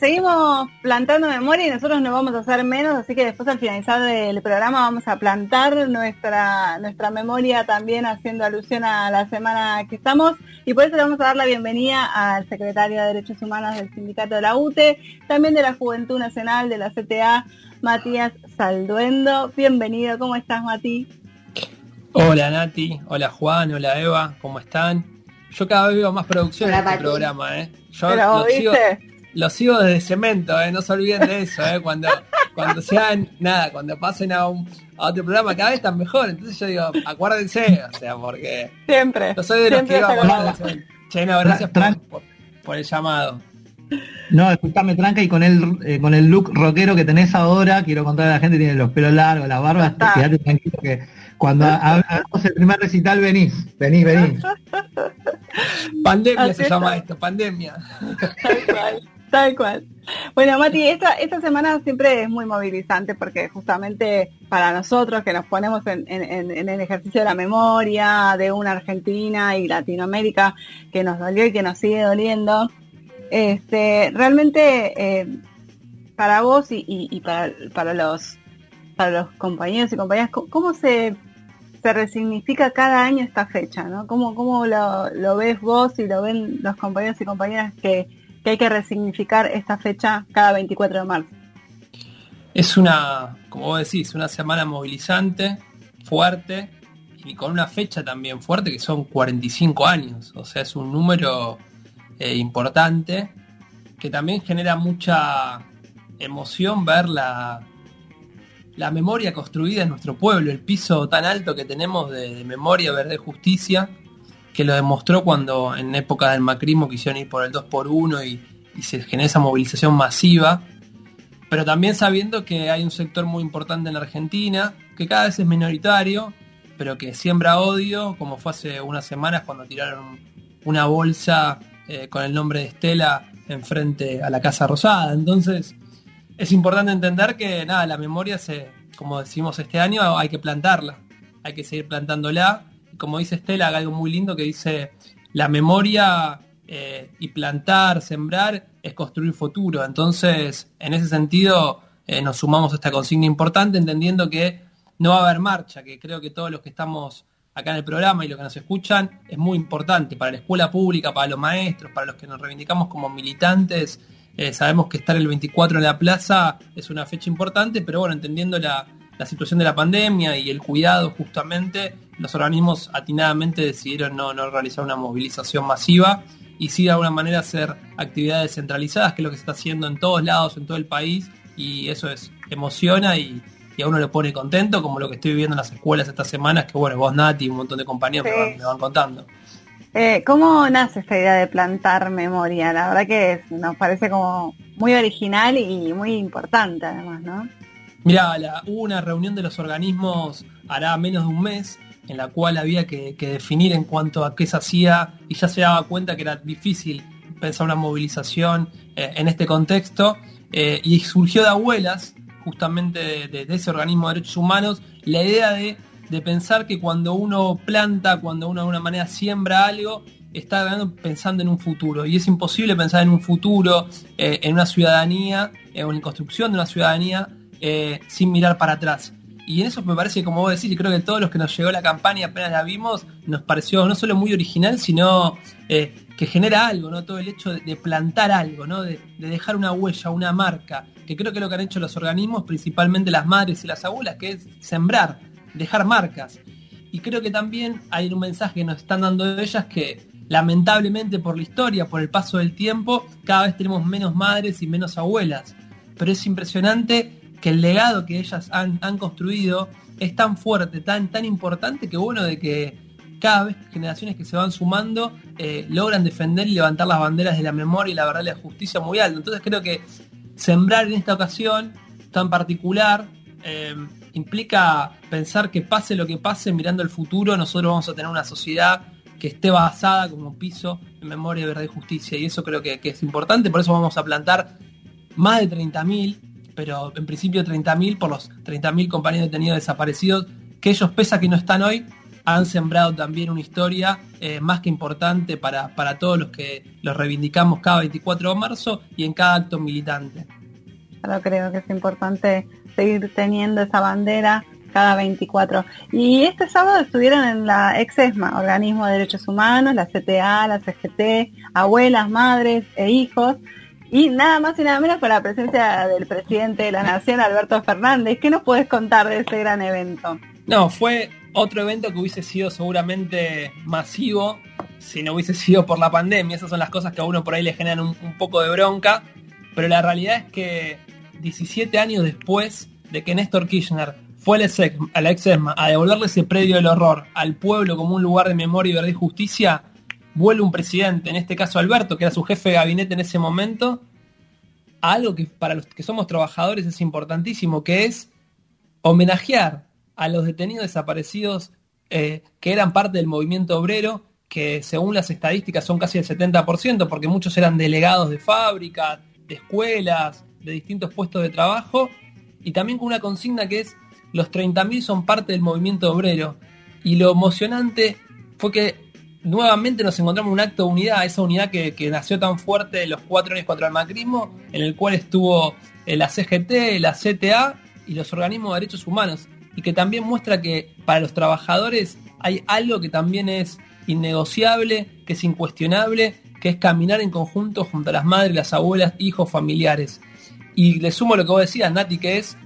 Seguimos plantando memoria y nosotros no vamos a hacer menos, así que después al finalizar el programa vamos a plantar nuestra, nuestra memoria también haciendo alusión a la semana que estamos y por eso le vamos a dar la bienvenida al secretario de Derechos Humanos del Sindicato de la UTE, también de la Juventud Nacional de la CTA, Matías Salduendo. Bienvenido, ¿cómo estás Mati? Hola Nati, hola Juan, hola Eva, ¿cómo están? Yo cada vez veo más producción en este programa, ¿eh? Yo Pero, lo sigo desde cemento, ¿eh? no se olviden de eso, ¿eh? cuando, cuando sean, nada, cuando pasen a, un, a otro programa cada vez están mejor. Entonces yo digo, acuérdense, o sea, porque siempre. Yo soy de los que iba a Che, no, gracias por, por, el llamado. No, escuchame tranca y con el eh, con el look rockero que tenés ahora, quiero contar a la gente, tiene los pelos largos, la barba, quédate tranquilo que cuando hagamos el primer recital venís, venís, venís. Pandemia se llama esto, pandemia. Tal cual. Bueno, Mati, esta, esta semana siempre es muy movilizante porque justamente para nosotros que nos ponemos en, el ejercicio de la memoria de una Argentina y Latinoamérica que nos dolió y que nos sigue doliendo, este, realmente eh, para vos y, para, para, los, para los compañeros y compañeras, ¿cómo se, se resignifica cada año esta fecha? ¿no? ¿Cómo, cómo lo, lo ves vos y lo ven los compañeros y compañeras que que hay que resignificar esta fecha cada 24 de marzo. Es una, como vos decís, una semana movilizante, fuerte y con una fecha también fuerte que son 45 años. O sea, es un número eh, importante que también genera mucha emoción ver la, la memoria construida en nuestro pueblo, el piso tan alto que tenemos de, de memoria, verde, justicia que lo demostró cuando en época del macrismo quisieron ir por el 2x1 y, se genera esa movilización masiva, pero también sabiendo que hay un sector muy importante en la Argentina, que cada vez es minoritario, pero que siembra odio, como fue hace unas semanas cuando tiraron una bolsa eh, con el nombre de Estela enfrente a la Casa Rosada. Entonces, es importante entender que nada, la memoria se, como decimos este año, hay que plantarla, hay que seguir plantándola como dice Estela, algo muy lindo que dice, la memoria eh, y plantar, sembrar, es construir futuro. Entonces, en ese sentido, eh, nos sumamos a esta consigna importante, entendiendo que no va a haber marcha, que creo que todos los que estamos acá en el programa y los que nos escuchan es muy importante para la escuela pública, para los maestros, para los que nos reivindicamos como militantes. Eh, sabemos que estar el 24 en la plaza es una fecha importante, pero bueno, entendiendo la, la situación de la pandemia y el cuidado justamente, los organismos atinadamente decidieron no, realizar una movilización masiva y sí de alguna manera hacer actividades centralizadas, que es lo que se está haciendo en todos lados, en todo el país, y eso es emociona y, a uno le pone contento, como lo que estoy viviendo en las escuelas estas semanas, que bueno, vos Nati y un montón de compañeros me, van, contando. Eh, ¿Cómo nace esta idea de plantar memoria? La verdad que nos parece como muy original y muy importante además, ¿no? Mira, hubo una reunión de los organismos hará menos de un mes en la cual había que, definir en cuanto a qué se hacía y ya se daba cuenta que era difícil pensar una movilización eh, en este contexto eh, y surgió de abuelas, justamente de, ese organismo de derechos humanos, la idea de, pensar que cuando uno planta, cuando uno de alguna manera siembra algo, está pensando en un futuro y es imposible pensar en un futuro, eh, en una ciudadanía, en la construcción de una ciudadanía sin mirar para atrás. Y en eso me parece, como vos decís, y creo que todos los que nos llegó la campaña apenas la vimos, nos pareció no solo muy original, sino eh, que genera algo, ¿no? Todo el hecho de, plantar algo, ¿no? De, dejar una huella, una marca, que creo que es lo que han hecho los organismos, principalmente las madres y las abuelas, que es sembrar, dejar marcas. Y creo que también hay un mensaje que nos están dando ellas que lamentablemente por la historia, por el paso del tiempo, cada vez tenemos menos madres y menos abuelas. Pero es impresionante que el legado que ellas han, construido es tan fuerte, tan, tan importante que bueno de que cada vez generaciones que se van sumando eh, logran defender y levantar las banderas de la memoria y la verdad y la justicia muy alto. Entonces creo que sembrar en esta ocasión tan particular eh, implica pensar que pase lo que pase, mirando el futuro, nosotros vamos a tener una sociedad que esté basada como piso en memoria, verdad y justicia. Y eso creo que, que es importante, por eso vamos a plantar más de 30.000 pero en principio 30.000 por los 30.000 compañeros detenidos desaparecidos, que ellos, pese a que no están hoy, han sembrado también una historia eh, más que importante para, para todos los que los reivindicamos cada 24 de marzo y en cada acto militante. Yo creo que es importante seguir teniendo esa bandera cada 24. Y este sábado estuvieron en la EXESMA, Organismo de Derechos Humanos, la CTA, la CGT, abuelas, madres e hijos, y nada más y nada menos con la presencia del presidente de la Nación, Alberto Fernández. ¿Qué nos puedes contar de este gran evento? No, fue otro evento que hubiese sido seguramente masivo si no hubiese sido por la pandemia. Esas son las cosas que a uno por ahí le generan un, poco de bronca. Pero la realidad es que 17 años después de que Néstor Kirchner fue a la EXESMA a devolverle ese predio del horror al pueblo como un lugar de memoria, y verdad y justicia, vuelve un presidente, en este caso Alberto, que era su jefe de gabinete en ese momento, a algo que para los que somos trabajadores es importantísimo, que es homenajear a los detenidos desaparecidos eh, que eran parte del movimiento obrero, que según las estadísticas son casi el 70%, porque muchos eran delegados de fábricas, de escuelas, de distintos puestos de trabajo, y también con una consigna que es los 30.000 son parte del movimiento obrero. Y lo emocionante fue que nuevamente nos encontramos un acto de unidad, esa unidad que, nació tan fuerte en los cuatro años contra el macrismo, en el cual estuvo eh, la CGT, la CTA y los organismos de derechos humanos, y que también muestra que para los trabajadores hay algo que también es innegociable, que es incuestionable, que es caminar en conjunto junto a las madres, las abuelas, hijos, familiares. Y le sumo lo que vos decías, Nati, que es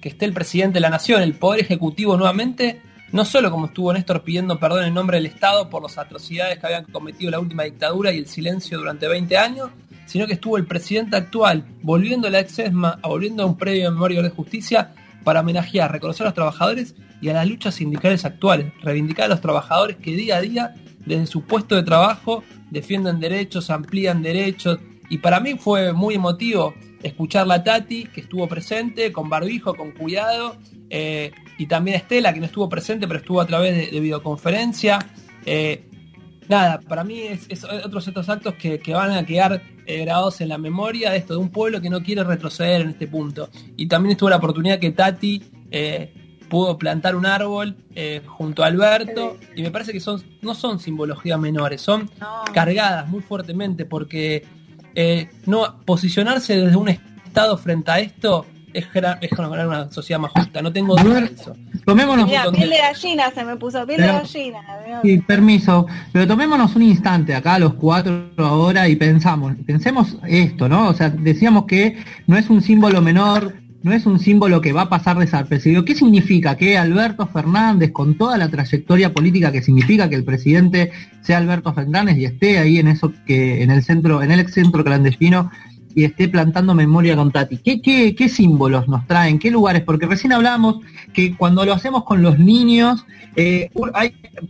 que esté el presidente de la nación, el poder ejecutivo nuevamente, no solo como estuvo Néstor pidiendo perdón en nombre del Estado por las atrocidades que habían cometido la última dictadura y el silencio durante 20 años, sino que estuvo el presidente actual volviendo a la ex-ESMA, volviendo a un previo memoria de justicia para homenajear, reconocer a los trabajadores y a las luchas sindicales actuales, reivindicar a los trabajadores que día a día, desde su puesto de trabajo, defienden derechos, amplían derechos, y para mí fue muy emotivo escuchar la Tati, que estuvo presente, con barbijo, con cuidado, eh, y también Estela, que no estuvo presente, pero estuvo a través de, videoconferencia. Eh, nada, para mí es, otros estos actos que, van a quedar eh, grabados en la memoria de esto, de un pueblo que no quiere retroceder en este punto. Y también estuvo la oportunidad que Tati pudo plantar un árbol junto a Alberto, y me parece que son, no son simbologías menores, son cargadas muy fuertemente, porque no posicionarse desde un estado frente a esto es, generar una sociedad más justa. No tengo duda de eso. Tomémonos piel de gallina se me puso, piel de gallina. Sí, permiso. Pero tomémonos un instante acá, los cuatro ahora, y pensamos, pensemos esto, ¿no? O sea, decíamos que no es un símbolo menor, no es un símbolo que va a pasar desapercibido. ¿Qué significa que Alberto Fernández, con toda la trayectoria política que significa que el presidente sea Alberto Fernández y esté ahí en eso que, en el centro, en el ex centro clandestino, y esté plantando memoria con Tati. ¿Qué, símbolos nos traen? ¿Qué lugares? Porque recién hablamos que cuando lo hacemos con los niños, eh,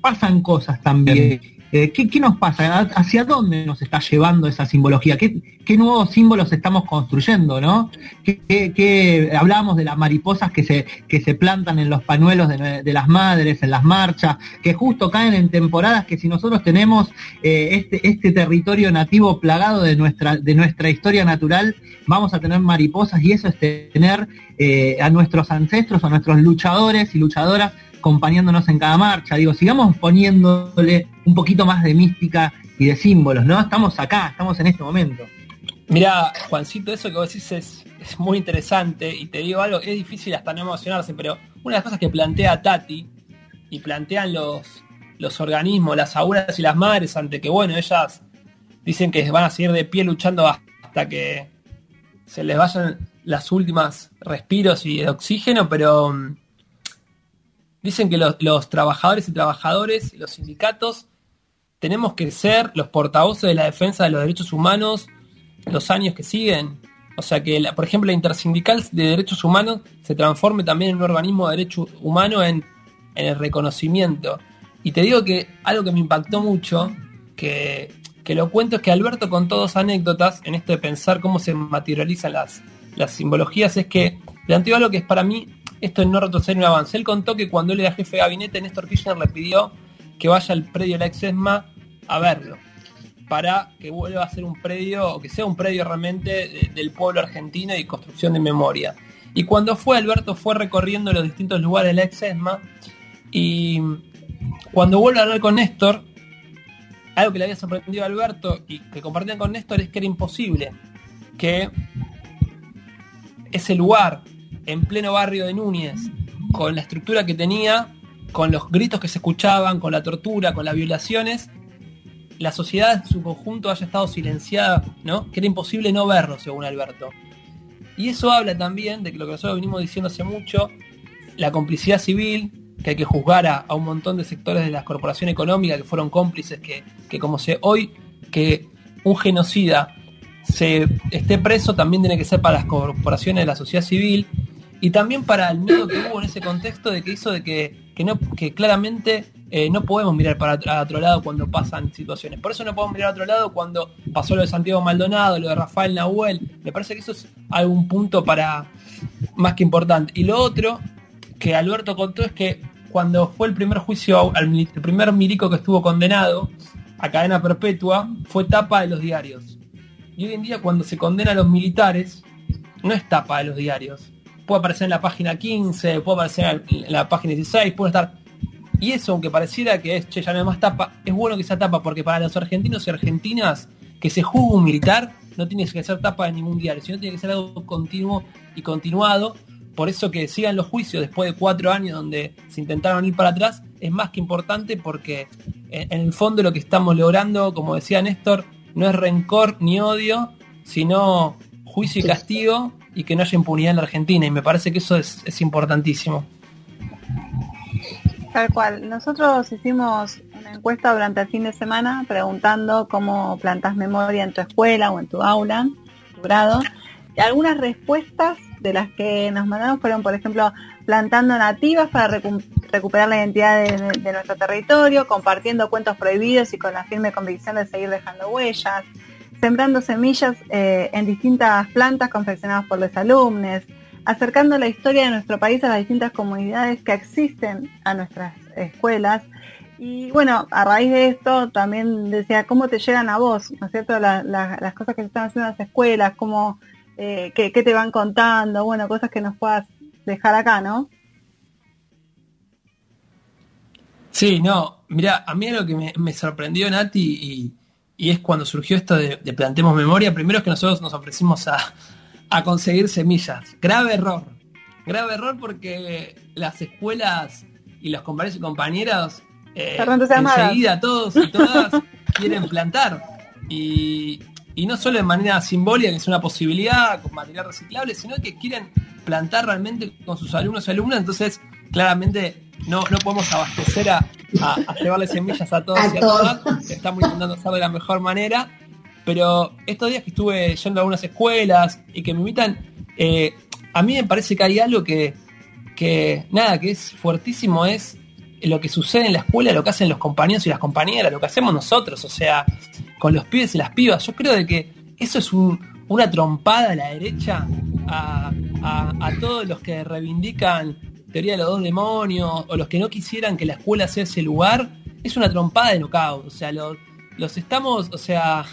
pasan cosas también. Eh, ¿qué, nos pasa? ¿Hacia dónde nos está llevando esa simbología? ¿Qué, nuevos símbolos estamos construyendo? ¿no? ¿Qué, hablábamos de las mariposas que se, que se plantan en los pañuelos de, las madres, en las marchas, que justo caen en temporadas que si nosotros tenemos eh, este, este territorio nativo plagado de nuestra, de nuestra historia natural, vamos a tener mariposas y eso es tener eh, a nuestros ancestros, a nuestros luchadores y luchadoras acompañándonos en cada marcha. Digo, sigamos poniéndole un poquito más de mística y de símbolos, ¿no? Estamos acá, estamos en este momento. Mira, Juancito, eso que vos decís es, muy interesante y te digo algo, es difícil hasta no emocionarse, pero una de las cosas que plantea Tati y plantean los, los organismos, las abuelas y las madres, ante que, bueno, ellas dicen que van a seguir de pie luchando hasta que se les vayan las últimas respiros y de oxígeno, pero mm, Dicen que los, trabajadores y trabajadores, los sindicatos, tenemos que ser los portavoces de la defensa de los derechos humanos los años que siguen. O sea que, por ejemplo, la intersindical de derechos humanos se transforme también en un organismo de derechos humanos en, el reconocimiento. Y te digo que algo que me impactó mucho, que, lo cuento, es que Alberto contó dos anécdotas en esto de pensar cómo se materializan las, las simbologías, es que planteó algo que es para mí esto es no retroceder un avance. Él contó que cuando él era jefe de gabinete, Néstor Kirchner le pidió que vaya al predio de la Exesma a verlo, para que vuelva a ser un predio, o que sea un predio realmente del pueblo argentino y construcción de memoria. Y cuando fue, Alberto fue recorriendo los distintos lugares de la Exesma y cuando vuelve a hablar con Néstor, algo que le había sorprendido a Alberto y que compartían con Néstor es que era imposible que ese lugar en pleno barrio de Núñez, con la estructura que tenía, con los gritos que se escuchaban, con la tortura, con las violaciones, la sociedad en su conjunto haya estado silenciada, ¿no? Que era imposible no verlo, según Alberto. Y eso habla también de que lo que nosotros venimos diciendo hace mucho, la complicidad civil, que hay que juzgar a, un montón de sectores de la corporación económica que fueron cómplices, que, que como se hoy que un genocida se esté preso también tiene que ser para las corporaciones de la sociedad civil y también para el miedo que hubo en ese contexto de que hizo de que, que no, que claramente eh, no podemos mirar para otro lado cuando pasan situaciones. Por eso no podemos mirar a otro lado cuando pasó lo de Santiago Maldonado, lo de Rafael Nahuel. Me parece que eso es algún punto para más que importante. Y lo otro que Alberto contó es que cuando fue el primer juicio, el primer milico que estuvo condenado a cadena perpetua, fue tapa de los diarios. Y hoy en día cuando se condena a los militares, no es tapa de los diarios puede aparecer en la página 15, puede aparecer en la página 16, puede estar... Y eso, aunque pareciera que es, che, ya no hay más tapa, es bueno que sea tapa, porque para los argentinos y argentinas, que se juzgue un militar, no tiene que ser tapa de ningún diario, sino tiene que ser algo continuo y continuado. Por eso que sigan los juicios después de cuatro años donde se intentaron ir para atrás, es más que importante porque en el fondo lo que estamos logrando, como decía Néstor, no es rencor ni odio, sino juicio y castigo y que no haya impunidad en la Argentina. Y me parece que eso es, importantísimo. Tal cual. Nosotros hicimos una encuesta durante el fin de semana preguntando cómo plantas memoria en tu escuela o en tu aula, tu grado. Y algunas respuestas de las que nos mandaron fueron, por ejemplo, plantando nativas para recuperar la identidad de, nuestro territorio, compartiendo cuentos prohibidos y con la firme convicción de seguir dejando huellas, sembrando semillas eh, en distintas plantas confeccionadas por los alumnos, acercando la historia de nuestro país a las distintas comunidades que existen a nuestras escuelas. Y bueno, a raíz de esto también decía, ¿cómo te llegan a vos? ¿No es cierto? las cosas que se están haciendo en las escuelas, cómo, eh, qué, te van contando, bueno, cosas que nos puedas dejar acá, ¿no? Sí, no, mira, a mí lo que me, me sorprendió, Nati, y, y es cuando surgió esto de, Plantemos Memoria. Primero es que nosotros nos ofrecimos a, conseguir semillas. Grave error. Grave error porque las escuelas y los compañeros y compañeras eh, enseguida todos y todas quieren plantar. Y, no solo de manera simbólica, que es una posibilidad con material reciclable, sino que quieren plantar realmente con sus alumnos y alumnas. Entonces, claramente no, no podemos abastecer a, a, llevarle semillas a todos y a todas. Estamos intentando hacerlo de la mejor manera. Pero estos días que estuve yendo a algunas escuelas y que me invitan, eh, a mí me parece que hay algo que, que, nada, que es fuertísimo, es lo que sucede en la escuela, lo que hacen los compañeros y las compañeras, lo que hacemos nosotros, o sea, con los pibes y las pibas. Yo creo de que eso es una trompada a la derecha a, a todos los que reivindican teoría de los dos demonios, o los que no quisieran que la escuela sea ese lugar, es una trompada de knockout. O sea, los, los estamos, o sea,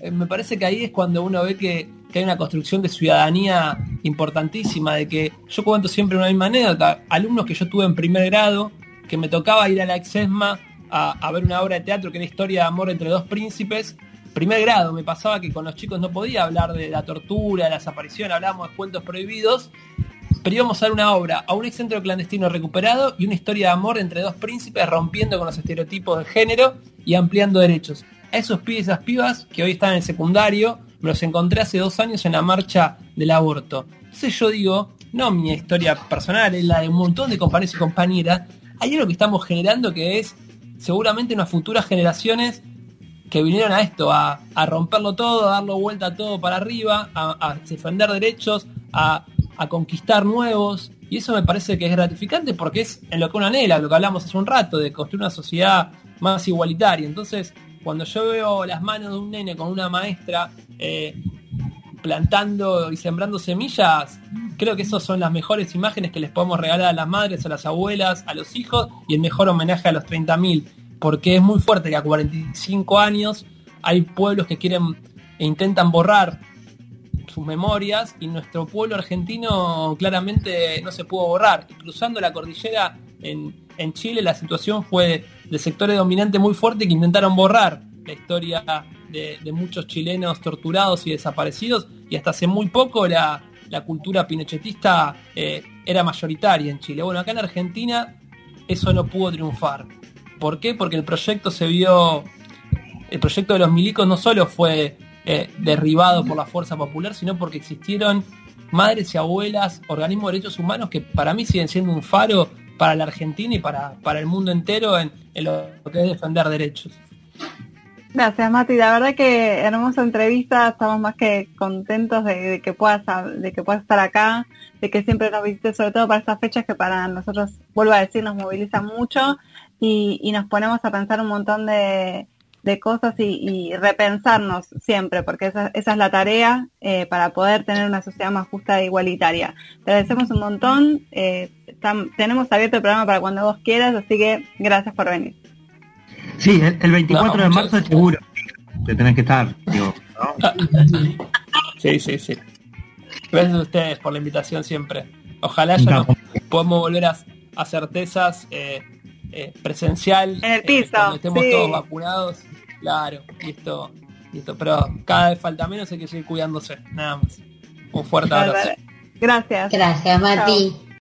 eh, me parece que ahí es cuando uno ve que, hay una construcción de ciudadanía importantísima, de que yo cuento siempre una misma anécdota, alumnos que yo tuve en primer grado, que me tocaba ir a la Exesma a, a ver una obra de teatro que era historia de amor entre dos príncipes, primer grado me pasaba que con los chicos no podía hablar de la tortura, de la desaparición, hablábamos de cuentos prohibidos pero íbamos a dar una obra a un excentro clandestino recuperado y una historia de amor entre dos príncipes rompiendo con los estereotipos de género y ampliando derechos. A esos pibes y esas pibas que hoy están en el secundario, me los encontré hace dos años en la marcha del aborto. Entonces yo digo, no mi historia personal, es la de un montón de compañeros y compañeras, hay algo que estamos generando que es seguramente unas futuras generaciones que vinieron a esto, a, romperlo todo, a darlo vuelta todo para arriba, a defender derechos, a a conquistar nuevos, y eso me parece que es gratificante porque es en lo que uno anhela, lo que hablamos hace un rato, de construir una sociedad más igualitaria. Entonces, cuando yo veo las manos de un nene con una maestra eh, plantando y sembrando semillas, creo que esas son las mejores imágenes que les podemos regalar a las madres, a las abuelas, a los hijos y el mejor homenaje a los 30.000, porque es muy fuerte que a 45 años hay pueblos que quieren e intentan borrar sus memorias y nuestro pueblo argentino claramente no se pudo borrar. cruzando la cordillera en, en Chile la situación fue de sectores dominantes muy fuertes que intentaron borrar la historia de, muchos chilenos torturados y desaparecidos y hasta hace muy poco la, cultura pinochetista eh, era mayoritaria en Chile. Bueno, acá en Argentina eso no pudo triunfar. ¿Por qué? Porque el proyecto se vio, el proyecto de los milicos no solo fue eh, derribado por la fuerza popular, sino porque existieron madres y abuelas, organismos de derechos humanos que para mí siguen siendo un faro para la Argentina y para, para el mundo entero en, lo que es defender derechos. Gracias Mati, la verdad que hermosa entrevista, estamos más que contentos de, que puedas de que puedas estar acá, de que siempre nos visites, sobre todo para estas fechas que para nosotros, vuelvo a decir, nos movilizan mucho y nos ponemos a pensar un montón de, de cosas y, repensarnos siempre, porque esa, es la tarea eh, para poder tener una sociedad más justa e igualitaria. Te agradecemos un montón, eh, tenemos abierto el programa para cuando vos quieras, así que gracias por venir. Sí, el, 24 de marzo seguro te tenés que estar. sí, sí, sí. Gracias a ustedes por la invitación siempre. Ojalá ya podamos volver a, a certezas eh, presencial. En el piso. cuando estemos todos vacunados Claro, listo, listo. Pero cada vez falta menos, hay que seguir cuidándose. Nada más. Un fuerte abrazo. Gracias. Gracias, Mati.